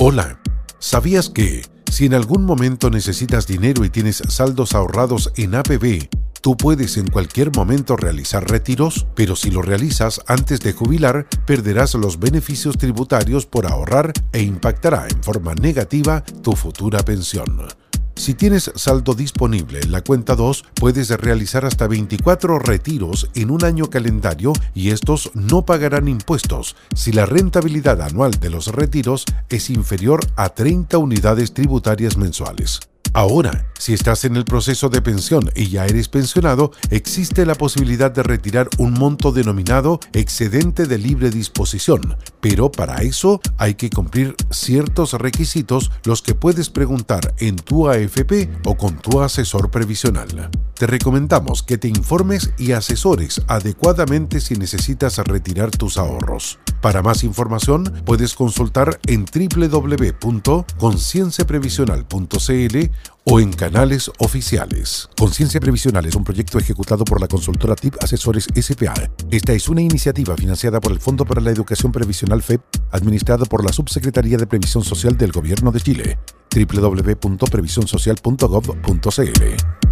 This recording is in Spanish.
Hola, ¿sabías que si en algún momento necesitas dinero y tienes saldos ahorrados en APB, tú puedes en cualquier momento realizar retiros? Pero si lo realizas antes de jubilar, perderás los beneficios tributarios por ahorrar e impactará en forma negativa tu futura pensión. Si tienes saldo disponible en la cuenta 2, puedes realizar hasta 24 retiros en un año calendario y estos no pagarán impuestos si la rentabilidad anual de los retiros es inferior a 30 unidades tributarias mensuales. Ahora, si estás en el proceso de pensión y ya eres pensionado, existe la posibilidad de retirar un monto denominado excedente de libre disposición, pero para eso hay que cumplir ciertos requisitos los que puedes preguntar en tu AFP o con tu asesor previsional. Te recomendamos que te informes y asesores adecuadamente si necesitas retirar tus ahorros. Para más información puedes consultar en www.concienciaprevisional.cl o en canales oficiales. Conciencia Previsional es un proyecto ejecutado por la consultora TIP Asesores SPA. Esta es una iniciativa financiada por el Fondo para la Educación Previsional FEP, administrado por la Subsecretaría de Previsión Social del Gobierno de Chile. www.previsionsocial.gov.cl